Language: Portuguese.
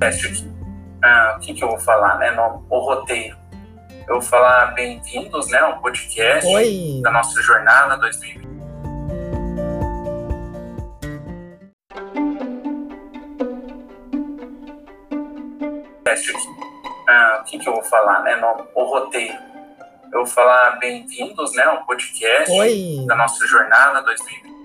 teste aqui. Ah, o que, que eu vou falar, né? No, o roteiro. Eu vou falar bem-vindos, né? Ao podcast Oi. da nossa jornada 2020. Teste. Ah, o que, que eu vou falar, né? No, o roteiro. Eu vou falar bem-vindos, né? Ao podcast Oi. da nossa jornada 2020.